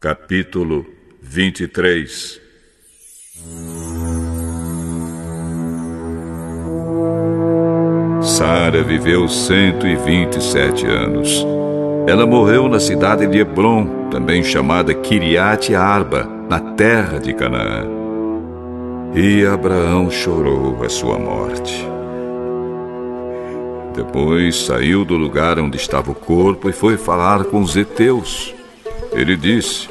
Capítulo 23 Sara viveu 127 anos. Ela morreu na cidade de Hebron, também chamada Kiriat Arba, na terra de Canaã. E Abraão chorou a sua morte. Depois saiu do lugar onde estava o corpo e foi falar com os heteus. Ele disse: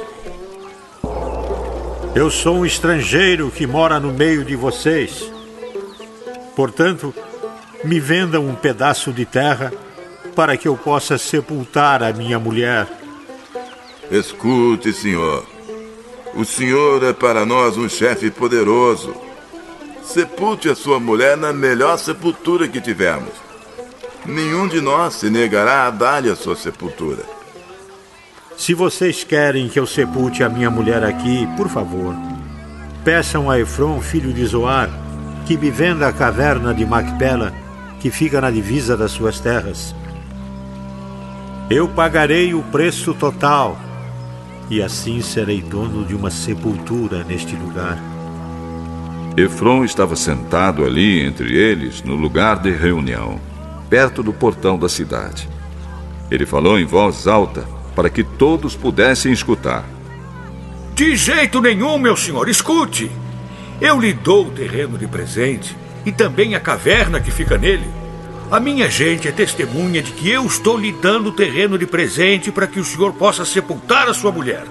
Eu sou um estrangeiro que mora no meio de vocês. Portanto, me vendam um pedaço de terra para que eu possa sepultar a minha mulher. Escute, senhor. O senhor é para nós um chefe poderoso. Sepulte a sua mulher na melhor sepultura que tivermos. Nenhum de nós se negará a dar-lhe a sua sepultura. Se vocês querem que eu sepulte a minha mulher aqui, por favor, peçam a Efron, filho de Zoar, que me venda a caverna de Macpela, que fica na divisa das suas terras. Eu pagarei o preço total, e assim serei dono de uma sepultura neste lugar. Efron estava sentado ali entre eles, no lugar de reunião, perto do portão da cidade. Ele falou em voz alta para que todos pudessem escutar. De jeito nenhum, meu senhor, escute. Eu lhe dou o terreno de presente e também a caverna que fica nele. A minha gente é testemunha de que eu estou lhe dando o terreno de presente para que o senhor possa sepultar a sua mulher.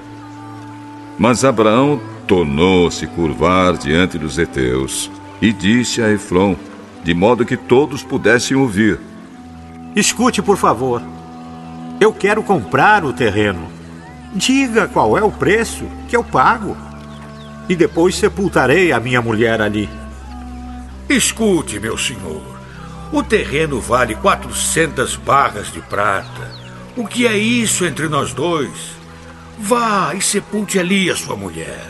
Mas Abraão tornou-se curvar diante dos heteus e disse a Efron, de modo que todos pudessem ouvir: Escute, por favor. Eu quero comprar o terreno. Diga qual é o preço que eu pago. E depois sepultarei a minha mulher ali. Escute, meu senhor. O terreno vale 400 barras de prata. O que é isso entre nós dois? Vá e sepulte ali a sua mulher.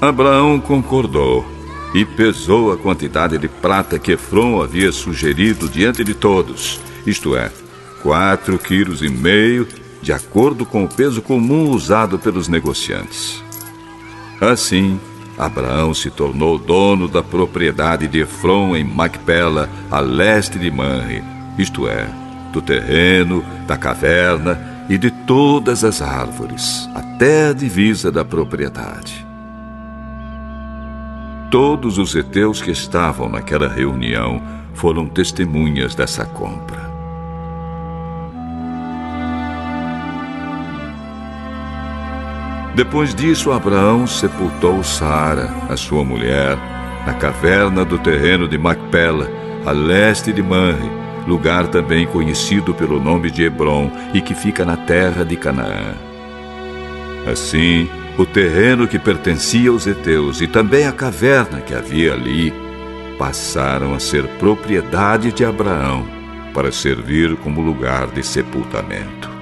Abraão concordou e pesou a quantidade de prata que Efron havia sugerido diante de todos isto é, quatro quilos e meio, de acordo com o peso comum usado pelos negociantes. Assim, Abraão se tornou dono da propriedade de Efron em Macpela, a leste de Manre, isto é, do terreno, da caverna e de todas as árvores, até a divisa da propriedade. Todos os heteus que estavam naquela reunião foram testemunhas dessa compra. Depois disso, Abraão sepultou Sara, a sua mulher, na caverna do terreno de Macpela, a leste de Manre, lugar também conhecido pelo nome de Hebron e que fica na terra de Canaã. Assim, o terreno que pertencia aos heteus e também a caverna que havia ali passaram a ser propriedade de Abraão para servir como lugar de sepultamento.